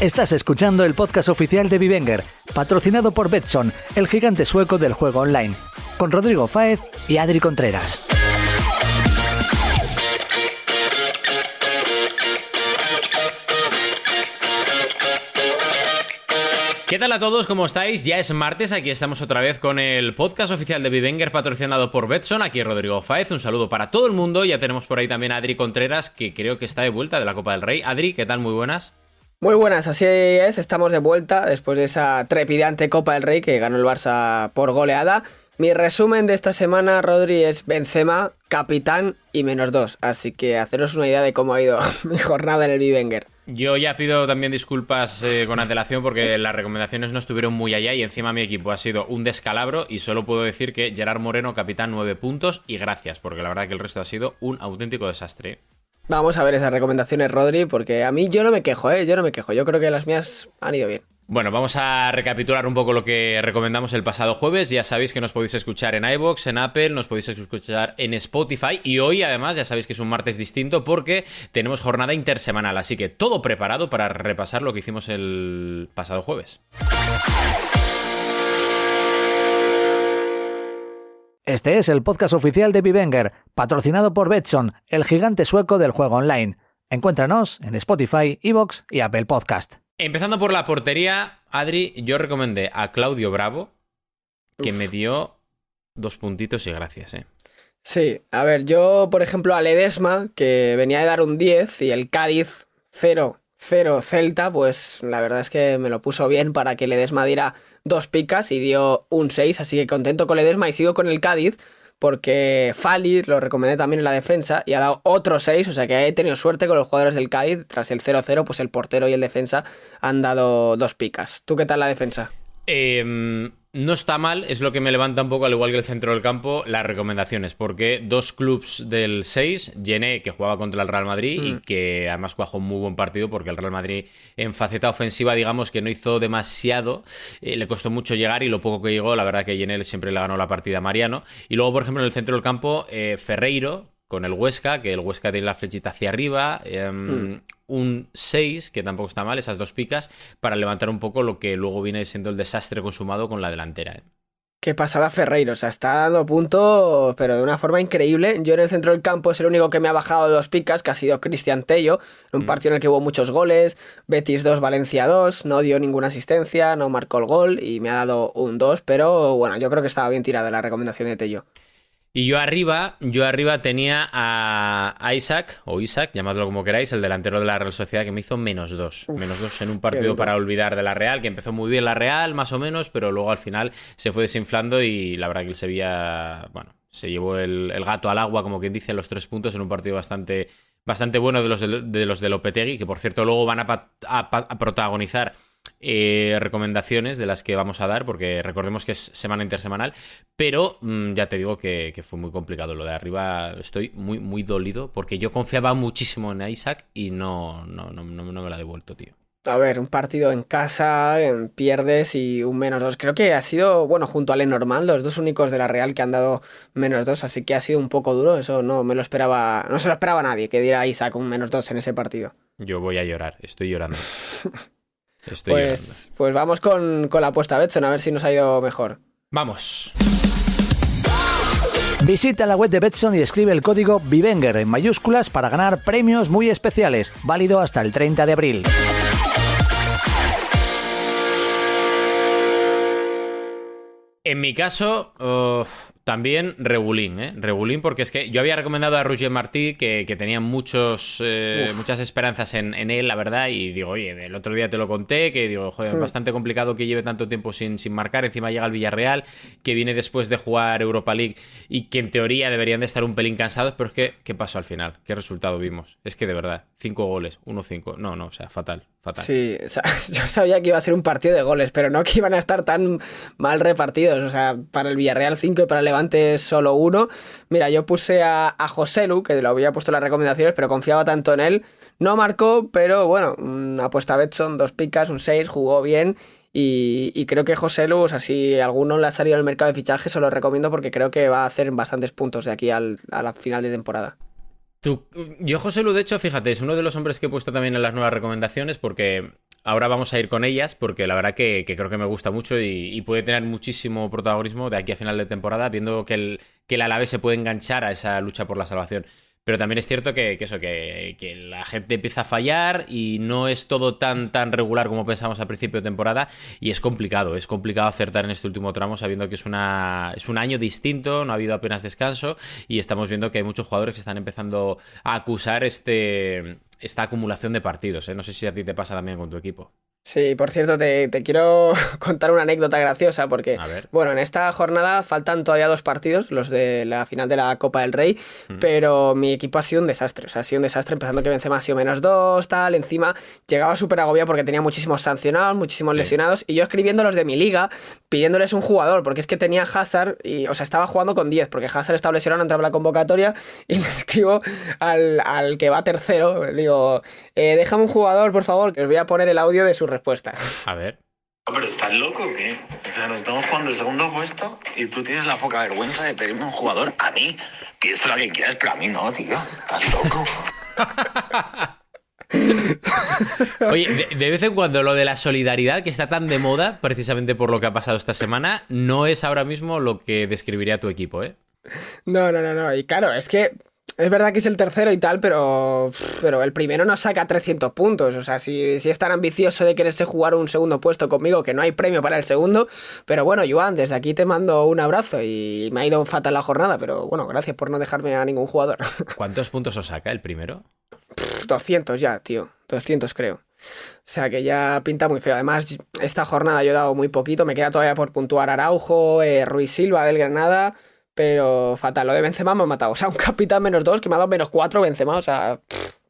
Estás escuchando el podcast oficial de Vivenger, patrocinado por Betson, el gigante sueco del juego online, con Rodrigo Fáez y Adri Contreras. ¿Qué tal a todos? ¿Cómo estáis? Ya es martes, aquí estamos otra vez con el podcast oficial de Vivenger patrocinado por Betson. Aquí Rodrigo Faez, un saludo para todo el mundo. Ya tenemos por ahí también a Adri Contreras, que creo que está de vuelta de la Copa del Rey. Adri, ¿qué tal? Muy buenas. Muy buenas, así es, estamos de vuelta después de esa trepidante Copa del Rey que ganó el Barça por goleada. Mi resumen de esta semana, Rodri, es Benzema, capitán y menos dos. Así que haceros una idea de cómo ha ido mi jornada en el Vivenger. Yo ya pido también disculpas eh, con antelación porque las recomendaciones no estuvieron muy allá y encima mi equipo ha sido un descalabro y solo puedo decir que Gerard Moreno, capitán, nueve puntos y gracias, porque la verdad que el resto ha sido un auténtico desastre. Vamos a ver esas recomendaciones, Rodri, porque a mí yo no me quejo, ¿eh? Yo no me quejo. Yo creo que las mías han ido bien. Bueno, vamos a recapitular un poco lo que recomendamos el pasado jueves. Ya sabéis que nos podéis escuchar en iBox, en Apple, nos podéis escuchar en Spotify y hoy además ya sabéis que es un martes distinto porque tenemos jornada intersemanal, así que todo preparado para repasar lo que hicimos el pasado jueves. Este es el podcast oficial de Vivenger, patrocinado por Betson, el gigante sueco del juego online. Encuéntranos en Spotify, Evox y Apple Podcast. Empezando por la portería, Adri, yo recomendé a Claudio Bravo, que me dio dos puntitos y gracias, ¿eh? Sí, a ver, yo, por ejemplo, a Ledesma, que venía de dar un 10 y el Cádiz 0, 0 Celta, pues la verdad es que me lo puso bien para que Ledesma diera dos picas y dio un 6, así que contento con Ledesma y sigo con el Cádiz porque Fali lo recomendé también en la defensa y ha dado otro 6, o sea que he tenido suerte con los jugadores del Cádiz. Tras el 0-0, pues el portero y el defensa han dado dos picas. ¿Tú qué tal la defensa? Eh, no está mal, es lo que me levanta un poco, al igual que el centro del campo, las recomendaciones, porque dos clubs del 6, Gené, que jugaba contra el Real Madrid y mm. que además jugó un muy buen partido, porque el Real Madrid en faceta ofensiva, digamos que no hizo demasiado, eh, le costó mucho llegar y lo poco que llegó, la verdad que Gené siempre le ganó la partida a Mariano. Y luego, por ejemplo, en el centro del campo, eh, Ferreiro, con el Huesca, que el Huesca tiene la flechita hacia arriba, em, hmm. un 6, que tampoco está mal, esas dos picas, para levantar un poco lo que luego viene siendo el desastre consumado con la delantera. ¿eh? Qué pasada Ferreiro, o sea, está dando puntos, pero de una forma increíble. Yo en el centro del campo es el único que me ha bajado dos picas, que ha sido Cristian Tello, un hmm. partido en el que hubo muchos goles, Betis 2, Valencia 2, no dio ninguna asistencia, no marcó el gol y me ha dado un 2, pero bueno, yo creo que estaba bien tirada la recomendación de Tello. Y yo arriba, yo arriba tenía a Isaac, o Isaac, llamadlo como queráis, el delantero de la Real Sociedad, que me hizo menos dos. menos dos en un partido para olvidar de la Real, que empezó muy bien la Real, más o menos, pero luego al final se fue desinflando y la verdad que el Sevilla, bueno, se llevó el, gato al agua, como quien dice, los tres puntos en un partido bastante, bastante bueno de los de, los de Lopetegui, que por cierto luego van a protagonizar eh, recomendaciones de las que vamos a dar, porque recordemos que es semana intersemanal, pero mm, ya te digo que, fue muy complicado lo de arriba. Estoy muy, muy dolido porque yo confiaba muchísimo en Isaac y no, no, no, no, me lo ha devuelto, tío. A ver, un partido en casa, pierdes y un menos dos. Creo que ha sido, bueno, junto al normal, los dos únicos de la Real que han dado menos dos, así que ha sido un poco duro. Eso no me lo esperaba, no se lo esperaba nadie que diera Isaac un menos dos en ese partido. Yo voy a llorar, estoy llorando. pues, pues vamos con, con la apuesta Betson, a ver si nos ha ido mejor. Vamos. Visita la web de Betson y escribe el código VIVENGER en mayúsculas para ganar premios muy especiales, válido hasta el 30 de abril. En mi caso, también Regulín, ¿eh? Porque es que yo había recomendado a Roger Martí que, tenía muchos, eh, muchas esperanzas en, él, la verdad, y digo, oye, el otro día te lo conté, que digo, joder, es hmm. bastante complicado que lleve tanto tiempo sin, sin marcar, encima llega al Villarreal, que viene después de jugar Europa League y que en teoría deberían de estar un pelín cansados, pero es que, ¿qué pasó al final? ¿Qué resultado vimos? Es que de verdad, cinco goles, uno cinco, no, no, o sea, fatal, fatal. Sí, yo sabía que iba a ser un partido de goles, pero no que iban a estar tan mal repartidos, o sea, para el Villarreal cinco y para el Levante antes solo uno. Mira, yo puse a, a Joselu, que lo había puesto en las recomendaciones, pero confiaba tanto en él. No marcó, pero bueno, una apuesta a Betson, dos picas, un 6, jugó bien. Y, creo que José Lu, o sea, si alguno le ha salido al mercado de fichaje, se lo recomiendo porque creo que va a hacer bastantes puntos de aquí al, a la final de temporada. yo, José Lu, de hecho, fíjate, es uno de los hombres que he puesto también en las nuevas recomendaciones porque ahora vamos a ir con ellas porque la verdad que, creo que me gusta mucho y, puede tener muchísimo protagonismo de aquí a final de temporada, viendo que el, que el Alavés se puede enganchar a esa lucha por la salvación. Pero también es cierto que, eso, que, la gente empieza a fallar y no es todo tan, tan regular como pensamos al principio de temporada. Y es complicado, es complicado acertar en este último tramo sabiendo que es, una, es un año distinto, no ha habido apenas descanso y estamos viendo que hay muchos jugadores que están empezando a acusar este, esta acumulación de partidos. ¿eh? No sé si a ti te pasa también con tu equipo. Sí, por cierto, te, quiero contar una anécdota graciosa porque, bueno, en esta jornada faltan todavía dos partidos, los de la final de la Copa del Rey, pero mi equipo ha sido un desastre, o sea, ha sido un desastre, empezando que Benzema ha sido menos dos, tal, encima llegaba súper agobiado porque tenía muchísimos sancionados, muchísimos lesionados, y yo escribiendo los de mi liga, pidiéndoles un jugador, porque es que tenía Hazard, y, o sea, estaba jugando con 10, porque Hazard estaba lesionado, entraba en la convocatoria, y le escribo al, al que va tercero, digo, eh, déjame un jugador, por favor, que os voy a poner el audio de su respuesta. A ver. Pero estás loco, o ¿qué? O sea, nos estamos jugando el segundo puesto y tú tienes la poca vergüenza de pedirme un jugador a mí. Pides lo que quieras, pero a mí no, tío. Estás loco. Oye, de, vez en cuando lo de la solidaridad, que está tan de moda, precisamente por lo que ha pasado esta semana, no es ahora mismo lo que describiría tu equipo, ¿eh? No, no, no, no. Y claro, es que es verdad que es el tercero y tal, pero, pero el primero no saca 300 puntos. O sea, si, si, es tan ambicioso de quererse jugar un segundo puesto conmigo, que no hay premio para el segundo. Pero bueno, Joan, desde aquí te mando un abrazo y me ha ido fatal la jornada. Pero bueno, gracias por no dejarme a ningún jugador. ¿Cuántos puntos os saca el primero? 200 ya, tío. 200 creo. O sea que ya pinta muy feo. Además, esta jornada yo he dado muy poquito. Me queda todavía por puntuar Araujo, eh, Ruiz Silva del Granada. Pero fatal, lo de Benzema me ha matado. O sea, un capitán menos dos que me ha dado menos cuatro Benzema. O sea,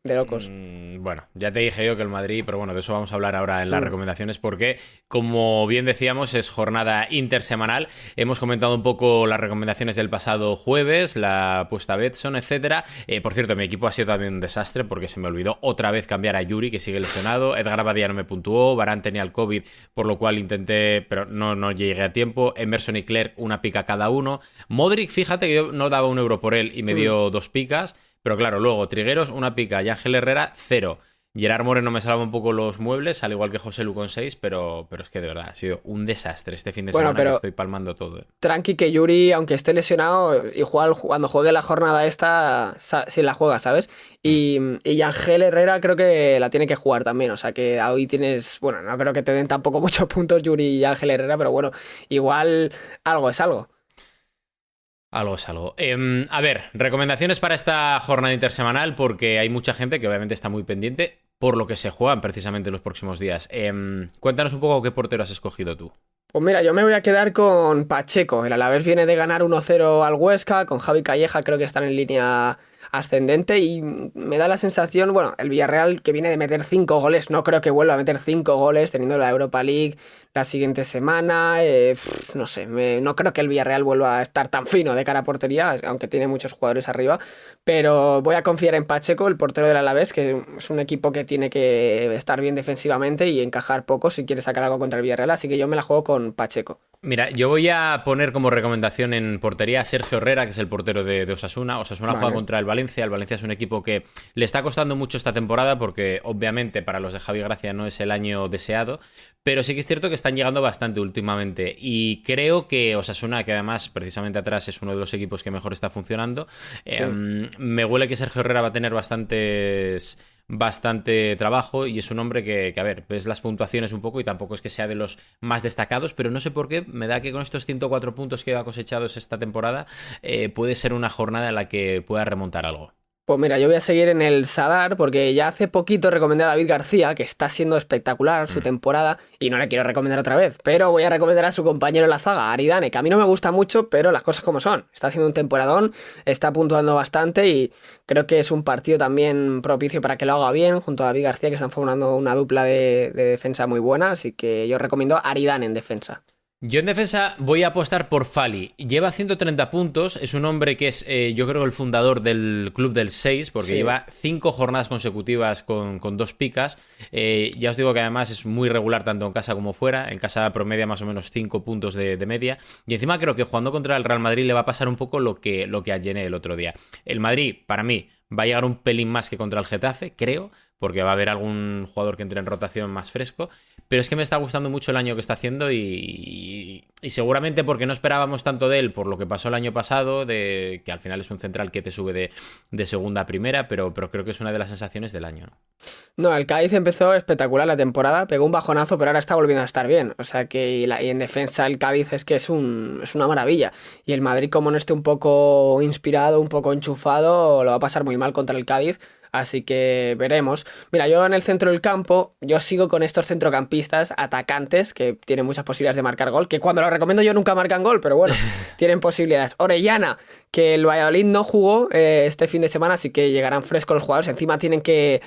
de locos. Mm, bueno, ya te dije yo que el Madrid, pero bueno, de eso vamos a hablar ahora en las mm. recomendaciones porque, como bien decíamos, es jornada intersemanal. Hemos comentado un poco las recomendaciones del pasado jueves, la apuesta Betson, etcétera. Eh, por cierto, mi equipo ha sido también un desastre porque se me olvidó otra vez cambiar a Yuri, que sigue lesionado. Edgar Abadía no me puntuó, Barán tenía el COVID, por lo cual intenté, pero no, no llegué a tiempo. Emerson y Clerc, una pica cada uno. Modric, fíjate que yo no daba un euro por él y me mm. dio dos picas. Pero claro, luego Trigueros, una pica y Ángel Herrera, cero. Gerard Moreno me salva un poco los muebles, al igual que José Lu con 6, pero, pero es que de verdad ha sido un desastre este fin de semana pero estoy palmando todo. Eh. Tranqui que Yuri, aunque esté lesionado, igual cuando juegue la jornada esta, sí la juega, ¿sabes? Y, y Ángel Herrera creo que la tiene que jugar también, o sea que hoy tienes, bueno, no creo que te den tampoco muchos puntos Yuri y Ángel Herrera, pero bueno, igual algo es algo. Algo es algo. Em, a ver, recomendaciones para esta jornada intersemanal, porque hay mucha gente que obviamente está muy pendiente por lo que se juegan precisamente los próximos días. Em, cuéntanos un poco qué portero has escogido tú. Pues mira, yo me voy a quedar con Pacheco. El Alavés viene de ganar 1-0 al Huesca, con Javi Calleja creo que están en línea ascendente y me da la sensación, bueno, el Villarreal que viene de meter 5 goles, no creo que vuelva a meter 5 goles teniendo la Europa League, la siguiente semana. Eh, no sé, no creo que el Villarreal vuelva a estar tan fino de cara a portería, aunque tiene muchos jugadores arriba. Pero voy a confiar en Pacheco, el portero del Alavés, que es un equipo que tiene que estar bien defensivamente y encajar poco si quiere sacar algo contra el Villarreal. Así que yo me la juego con Pacheco. Mira, yo voy a poner como recomendación en portería a Sergio Herrera, que es el portero de, Osasuna. Osasuna juega contra el Valencia. El Valencia es un equipo que le está costando mucho esta temporada porque obviamente para los de Javi Gracia no es el año deseado, pero sí que es cierto que están llegando bastante últimamente. Y creo que Osasuna, que además precisamente atrás es uno de los equipos que mejor está funcionando, em, me huele que Sergio Herrera va a tener bastantes bastante trabajo y es un hombre que, a ver, ves las puntuaciones un poco y tampoco es que sea de los más destacados, pero no sé por qué, me da que con estos 104 puntos que ha cosechados esta temporada eh, puede ser una jornada en la que pueda remontar algo. Pues mira, yo voy a seguir en el Sadar porque ya hace poquito recomendé a David García, que está siendo espectacular su mm. temporada, y no le quiero recomendar otra vez, pero voy a recomendar a su compañero en la zaga, Aridane, que a mí no me gusta mucho, pero las cosas como son. Está haciendo un temporadón, está puntuando bastante y creo que es un partido también propicio para que lo haga bien, junto a David García, que están formando una dupla de, de defensa muy buena, así que yo recomiendo a Aridane en defensa. Yo en defensa voy a apostar por Fali. Lleva 130 puntos, es un hombre que es, eh, yo creo, el fundador del club del 6, porque lleva 5 jornadas consecutivas con, dos picas. Eh, ya os digo que además es muy regular tanto en casa como fuera. En casa promedia más o menos 5 puntos de, media. Y encima creo que jugando contra el Real Madrid le va a pasar un poco lo que, lo que a el otro día. El Madrid, para mí, va a llegar un pelín más que contra el Getafe, creo porque va a haber algún jugador que entre en rotación más fresco. Pero es que me está gustando mucho el año que está haciendo y, seguramente porque no esperábamos tanto de él por lo que pasó el año pasado, de que al final es un central que te sube de, segunda a primera, pero, creo que es una de las sensaciones del año. ¿no? el Cádiz empezó espectacular la temporada, pegó un bajonazo, pero ahora está volviendo a estar bien. O sea que y, en defensa el Cádiz es que es, es una maravilla. Y el Madrid, como no esté un poco inspirado, un poco enchufado, lo va a pasar muy mal contra el Cádiz Así que veremos. Mira, yo en el centro del campo, yo sigo con estos centrocampistas atacantes que tienen muchas posibilidades de marcar gol, que cuando lo recomiendo yo nunca marcan gol, pero bueno, tienen posibilidades. Orellana, que el Valladolid no jugó eh, este fin de semana, así que llegarán frescos los jugadores. Encima tienen que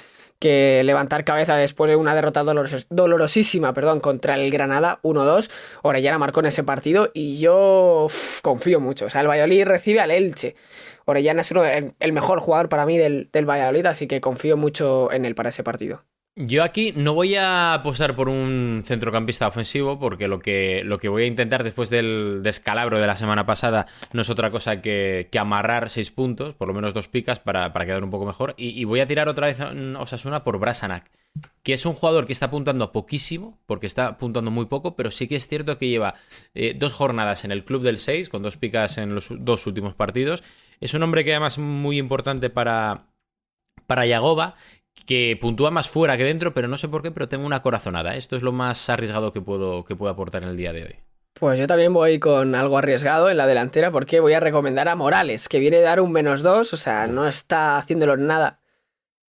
que levantar cabeza después de una derrota dolorosísima perdón, contra el Granada 1-2. Orellana marcó en ese partido y yo confío mucho. O sea, el Valladolid recibe al Elche. Orellana es uno, el, mejor jugador para mí del, del Valladolid, así que confío mucho en él para ese partido. Yo aquí no voy a apostar por un centrocampista ofensivo porque lo que, lo que voy a intentar después del descalabro de la semana pasada no es otra cosa que, amarrar seis puntos, por lo menos dos picas para, quedar un poco mejor. Y, voy a tirar otra vez Osasuna por Brasanac, que es un jugador que está apuntando poquísimo, porque está apuntando muy poco, pero sí que es cierto que lleva eh, dos jornadas en el club del 6, con dos picas en los dos últimos partidos. Es un hombre que además es muy importante para, para Yagoba que puntúa más fuera que dentro, pero no sé por qué, pero tengo una corazonada. Esto es lo más arriesgado que puedo, que puedo aportar en el día de hoy. Pues yo también voy con algo arriesgado en la delantera porque voy a recomendar a Morales, que viene a dar un menos dos, o sea, no está haciéndolo nada.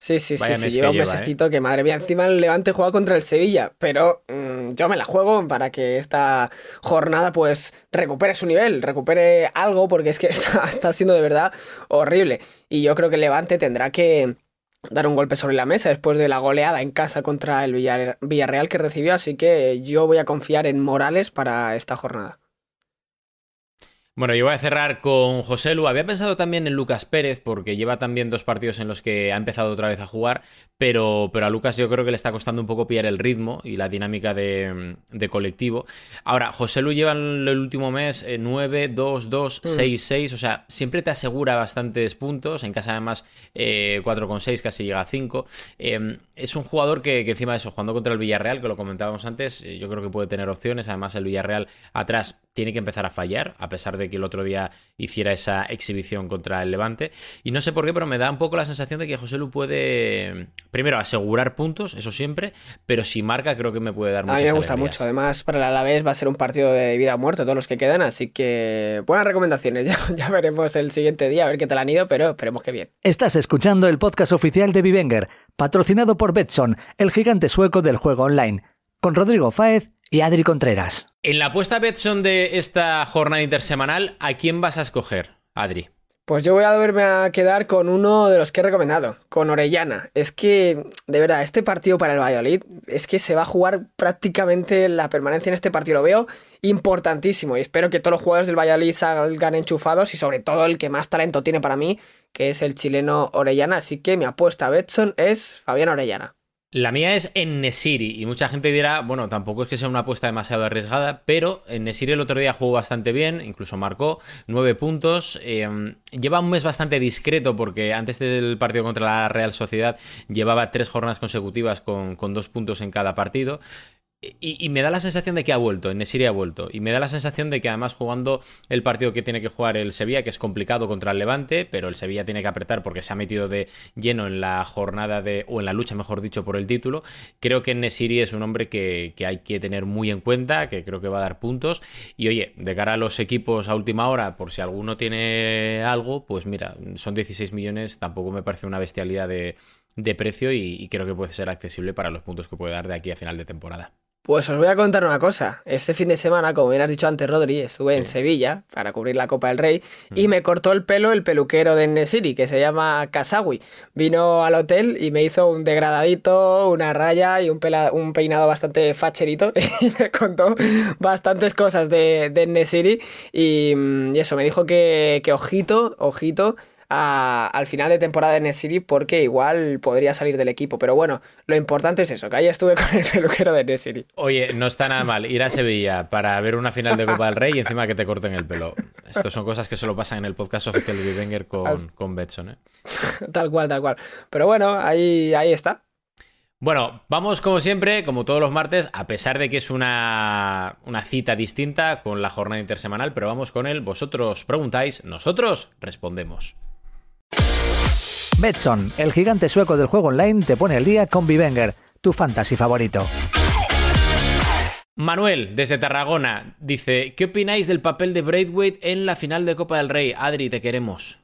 Sí, sí, sí, sí, lleva un ¿eh? mesecito que madre mía, encima el Levante juega contra el Sevilla, pero mm, yo me la juego para que esta jornada pues recupere su nivel, recupere algo, porque es que está, está siendo de verdad horrible. Y yo creo que el Levante tendrá que, dar un golpe sobre la mesa después de la goleada en casa contra el Villarreal que recibió, así que yo voy a confiar en Morales para esta jornada. Bueno, yo voy a cerrar con José Lu. Había pensado también en Lucas Pérez, porque lleva también dos partidos en los que ha empezado otra vez a jugar, pero, pero a Lucas yo creo que le está costando un poco pillar el ritmo y la dinámica de, colectivo. Ahora, José Lu lleva en el último mes 9, 2, 2, 6, 6, o sea, siempre te asegura bastantes puntos. En casa además eh, 4,6, casi llega a 5. Eh, es un jugador que, que, encima de eso, jugando contra el Villarreal, que lo comentábamos antes, eh, yo creo que puede tener opciones. Además, el Villarreal atrás tiene que empezar a fallar, a pesar de que el otro día hiciera esa exhibición contra el Levante. Y no sé por qué, pero me da un poco la sensación de que José Lu puede, primero, asegurar puntos, eso siempre, pero si marca creo que me puede dar muchas A mí me gusta mucho. Además, para el Alavés va a ser un partido de vida o muerte, todos los que quedan, así que buenas recomendaciones. Ya, ya veremos el siguiente día, a ver qué tal han ido, pero esperemos que bien. Estás escuchando el podcast oficial de Vivenger, patrocinado por Betson, el gigante sueco del juego online, con Rodrigo Fáez y Adri Contreras. En la apuesta Betson de esta jornada intersemanal, ¿a quién vas a escoger, Adri? Pues yo voy a volverme a quedar con uno de los que he recomendado, con Orellana. Es que, de verdad, este partido para el Valladolid es que se va a jugar prácticamente la permanencia en este partido. Lo veo importantísimo y espero que todos los jugadores del Valladolid salgan enchufados y sobre todo el que más talento tiene para mí, que es el chileno Orellana. Así que mi apuesta a Betson es Fabián Orellana. La mía es en Nesiri y mucha gente dirá, bueno, tampoco es que sea una apuesta demasiado arriesgada, pero en Nesiri el otro día jugó bastante bien, incluso marcó nueve puntos. Em, lleva un mes bastante discreto porque antes del partido contra la Real Sociedad llevaba tres jornadas consecutivas con, con dos puntos en cada partido. Y, me da la sensación de que ha vuelto, en Nesiri ha vuelto. Y me da la sensación de que además jugando el partido que tiene que jugar el Sevilla, que es complicado contra el Levante, pero el Sevilla tiene que apretar porque se ha metido de lleno en la jornada de, o en la lucha, mejor dicho, por el título. Creo que Nesiri es un hombre que, hay que tener muy en cuenta, que creo que va a dar puntos. Y oye, de cara a los equipos a última hora, por si alguno tiene algo, pues mira, son 16 millones, tampoco me parece una bestialidad de, precio y creo que puede ser accesible para los puntos que puede dar de aquí a final de temporada. Pues os voy a contar una cosa. Este fin de semana, como bien has dicho antes, Rodri, estuve en Sevilla para cubrir la Copa del Rey y me cortó el pelo el peluquero de Nesiri, que se llama Kasawi. Vino al hotel y me hizo un degradadito, una raya y un, un peinado bastante facherito y me contó bastantes cosas de, de Nesiri y, mm, y, eso, me dijo que, que ojito, ojito al final de temporada en el City porque igual podría salir del equipo. Pero bueno, lo importante es eso, que ahí estuve con el peluquero de City. Oye, no está nada mal ir a Sevilla para ver una final de Copa del Rey y encima que te corten el pelo. Estas son cosas que solo pasan en el podcast oficial de Wenger con, con Betson. ¿eh? Tal cual, tal cual. Pero bueno, ahí, ahí está. Bueno, vamos como siempre, como todos los martes, a pesar de que es una, una, cita distinta con la jornada intersemanal, pero vamos con él. Vosotros preguntáis, nosotros respondemos. Betson, el gigante sueco del juego online, te pone el día con Vivenger, tu fantasy favorito. Manuel, desde Tarragona, dice: ¿Qué opináis del papel de Braithwaite en la final de Copa del Rey? Adri, te queremos.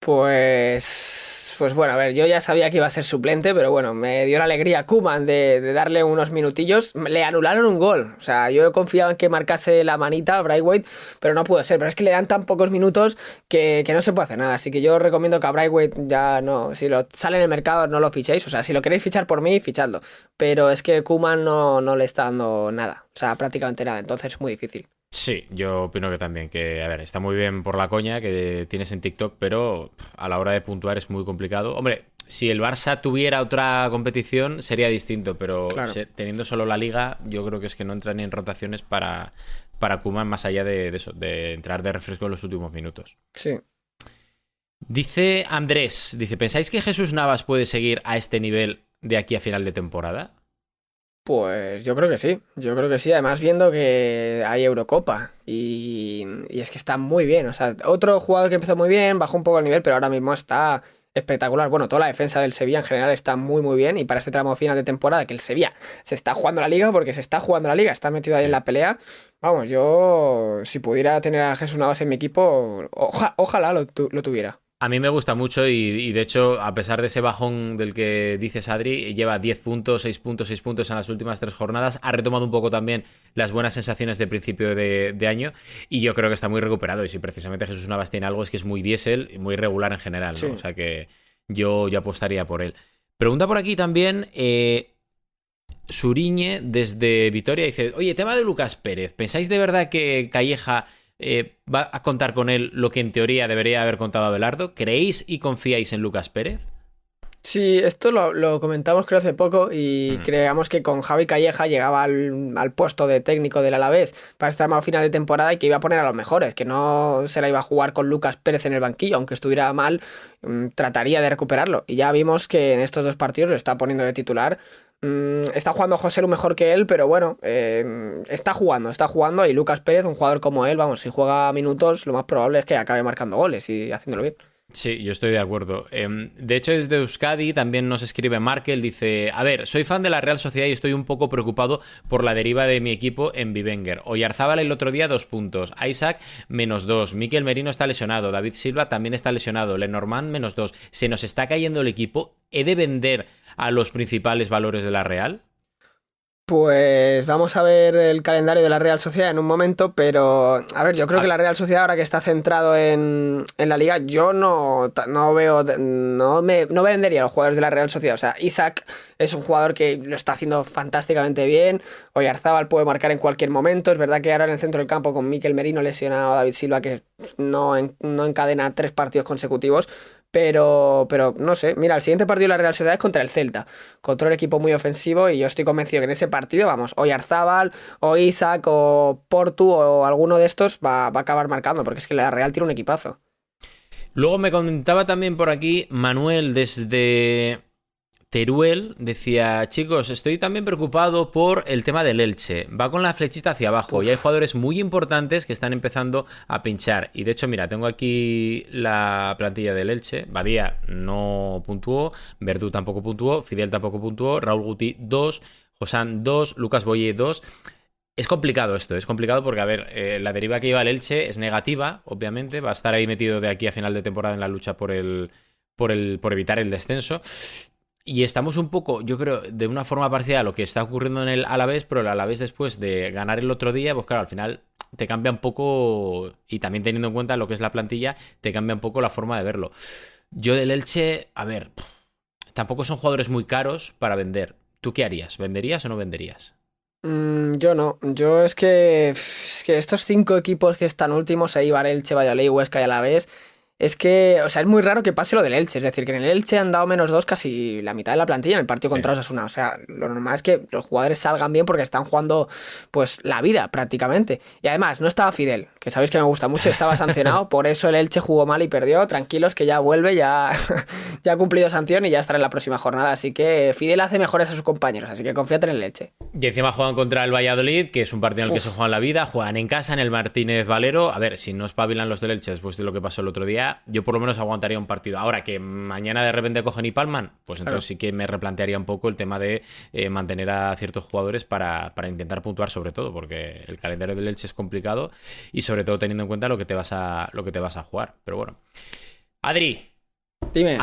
Pues pues bueno, a ver, yo ya sabía que iba a ser suplente, pero bueno, me dio la alegría Kuman de, darle unos minutillos. Le anularon un gol. O sea, yo confiaba en que marcase la manita a Brightweight, pero no pudo ser. Pero es que le dan tan pocos minutos que, no se puede hacer nada. Así que yo recomiendo que a Brightweight ya no. Si lo sale en el mercado, no lo fichéis. O sea, si lo queréis fichar por mí, fichadlo. Pero es que Kuman no, no le está dando nada. O sea, prácticamente nada. Entonces es muy difícil. Sí, yo opino que también, que, a ver, está muy bien por la coña que tienes en TikTok, pero a la hora de puntuar es muy complicado. Hombre, si el Barça tuviera otra competición sería distinto, pero teniendo solo la liga, yo creo que es que no entra ni en rotaciones para, para Kuman más allá de, eso, de entrar de refresco en los últimos minutos. Sí. Dice Andrés, dice, ¿pensáis que Jesús Navas puede seguir a este nivel de aquí a final de temporada? Pues yo creo que sí, yo creo que sí, además viendo que hay Eurocopa y, es que está muy bien, o sea, otro jugador que empezó muy bien, bajó un poco el nivel, pero ahora mismo está espectacular. Bueno, toda la defensa del Sevilla en general está muy muy bien y para este tramo final de temporada que el Sevilla se está jugando la liga porque se está jugando la liga, está metido ahí en la pelea. Vamos, yo si pudiera tener a Jesús Navas en mi equipo, ojalá lo tuviera. A mí me gusta mucho y, de hecho, a pesar de ese bajón del que dices Adri, lleva 10 puntos, 6 puntos, 6 puntos en las últimas tres jornadas. Ha retomado un poco también las buenas sensaciones de principio de, año y yo creo que está muy recuperado. Y si precisamente Jesús Navas tiene algo es que es muy diésel y muy regular en general. O sea que yo, yo apostaría por él. Pregunta por aquí también. Eh, Suriñe desde Vitoria dice: Oye, tema de Lucas Pérez. ¿Pensáis de verdad que Calleja eh, va a contar con él lo que en teoría debería haber contado Abelardo. ¿Creéis y confiáis en Lucas Pérez? Sí, esto lo, comentamos creo hace poco y creíamos que con Javi Calleja llegaba al, puesto de técnico del Alavés para estar más final de temporada y que iba a poner a los mejores, que no se la iba a jugar con Lucas Pérez en el banquillo, aunque estuviera mal, mm, trataría de recuperarlo. Y ya vimos que en estos dos partidos lo está poniendo de titular Mm, está jugando José Lu mejor que él, pero bueno, eh, está jugando, está jugando. Y Lucas Pérez, un jugador como él, vamos, si juega minutos, lo más probable es que acabe marcando goles y haciéndolo bien. Sí, yo estoy de acuerdo. Em, de hecho, desde Euskadi también nos escribe Markel, dice, a ver, soy fan de la Real Sociedad y estoy un poco preocupado por la deriva de mi equipo en Bivenger. Oyarzábal el otro día dos puntos, Isaac menos dos, Miquel Merino está lesionado, David Silva también está lesionado, Lenormand menos dos. Se nos está cayendo el equipo, ¿he de vender a los principales valores de la Real? Pues vamos a ver el calendario de la Real Sociedad en un momento, pero a ver, yo creo que la Real Sociedad ahora que está centrado en, la liga, yo no, no veo, no me no vendería a los jugadores de la Real Sociedad. O sea, Isaac es un jugador que lo está haciendo fantásticamente bien, Oyarzábal puede marcar en cualquier momento, es verdad que ahora en el centro del campo con Miquel Merino lesionado, David Silva que no, no encadena tres partidos consecutivos, pero, pero no sé, mira, el siguiente partido de la Real Sociedad es contra el Celta, contra un equipo muy ofensivo y yo estoy convencido que en ese partido, vamos, o Yarzábal, o Isaac, o Portu, o alguno de estos va, va a acabar marcando, porque es que la Real tiene un equipazo. Luego me comentaba también por aquí Manuel desde Teruel decía, chicos, estoy también preocupado por el tema del Elche. Va con la flechita hacia abajo y hay jugadores muy importantes que están empezando a pinchar. Y de hecho, mira, tengo aquí la plantilla del Elche. Badía no puntuó, Verdú tampoco puntuó, Fidel tampoco puntuó, Raúl Guti 2, Josán 2, Lucas Boye 2. Es complicado esto, es complicado porque, a ver, eh, la deriva que lleva el Elche es negativa, obviamente. Va a estar ahí metido de aquí a final de temporada en la lucha por el, por, el, por evitar el descenso. Y estamos un poco, yo creo, de una forma parecida a lo que está ocurriendo en el Alavés, pero el Alavés después de ganar el otro día, pues claro, al final te cambia un poco, y también teniendo en cuenta lo que es la plantilla, te cambia un poco la forma de verlo. Yo del Elche, a ver, tampoco son jugadores muy caros para vender. ¿Tú qué harías? ¿Venderías o no venderías? Mm, yo no, yo es que, que estos cinco equipos que están últimos, ahí Elche, Valladolid, Huesca y Alavés, es que, o sea, es muy raro que pase lo del Elche. Es decir, que en el Elche han dado menos dos casi la mitad de la plantilla en el partido contra Osasuna. O sea, lo normal es que los jugadores salgan bien porque están jugando, pues, la vida prácticamente. Y además, no estaba Fidel, que sabéis que me gusta mucho, estaba sancionado. por eso el Elche jugó mal y perdió. Tranquilos que ya vuelve, ya, ya ha cumplido sanción y ya estará en la próxima jornada. Así que Fidel hace mejores a sus compañeros. Así que confíate en el Elche. Y encima juegan contra el Valladolid, que es un partido en el que se juegan la vida. Juegan en casa, en el Martínez Valero. A ver, si no espabilan los del Elche después de lo que pasó el otro día yo por lo menos aguantaría un partido. Ahora que mañana de repente cogen y palman, pues entonces sí que me replantearía un poco el tema de eh, mantener a ciertos jugadores para, intentar puntuar sobre todo, porque el calendario del Elche es complicado y sobre todo teniendo en cuenta lo que te vas a, lo que te vas a jugar. Pero bueno. Adri. Dime.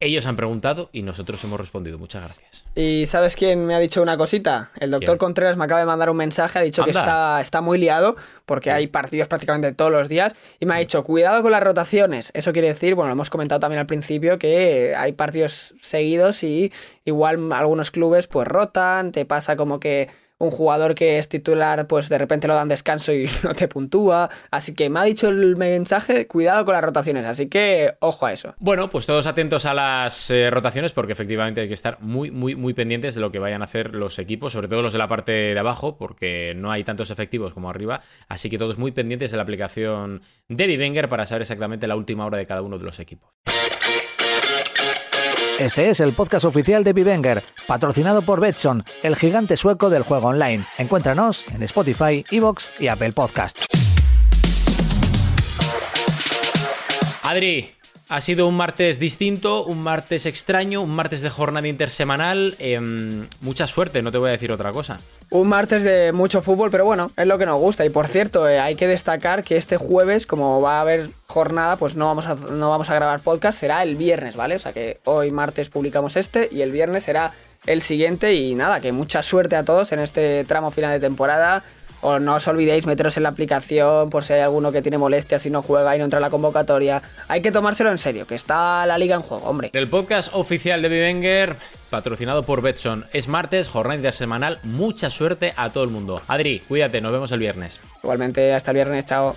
Ellos han preguntado y nosotros hemos respondido. Muchas gracias. ¿Y sabes quién me ha dicho una cosita? El doctor Contreras me acaba de mandar un mensaje, ha dicho que está, está muy liado porque hay partidos prácticamente todos los días y me ha dicho, cuidado con las rotaciones. Eso quiere decir, bueno, lo hemos comentado también al principio, que hay partidos seguidos y igual algunos clubes pues rotan, te pasa como que un jugador que es titular, pues de repente lo dan descanso y no te puntúa. Así que me ha dicho el mensaje, cuidado con las rotaciones. Así que ojo a eso. Bueno, pues todos atentos a las eh, rotaciones porque efectivamente hay que estar muy, muy, muy pendientes de lo que vayan a hacer los equipos, sobre todo los de la parte de abajo, porque no hay tantos efectivos como arriba. Así que todos muy pendientes de la aplicación de Vivenger para saber exactamente la última hora de cada uno de los equipos. Este es el podcast oficial de Vivenger, patrocinado por Betson, el gigante sueco del juego online. Encuéntranos en Spotify, Evox y Apple Podcast. Adri, ha sido un martes distinto, un martes extraño, un martes de jornada intersemanal. Em, mucha suerte, no te voy a decir otra cosa. Un martes de mucho fútbol, pero bueno, es lo que nos gusta. Y por cierto, eh, hay que destacar que este jueves, como va a haber jornada, pues no vamos, a, no vamos a grabar podcast, será el viernes, ¿vale? O sea que hoy martes publicamos este y el viernes será el siguiente. Y nada, que mucha suerte a todos en este tramo final de temporada o no os olvidéis meteros en la aplicación por si hay alguno que tiene molestias y no juega y no entra en la convocatoria. Hay que tomárselo en serio, que está la liga en juego, hombre. El podcast oficial de Vivenger, patrocinado por Betson, es martes, jornada intersemanal. Mucha suerte a todo el mundo. Adri, cuídate, nos vemos el viernes. Igualmente, hasta el viernes, chao.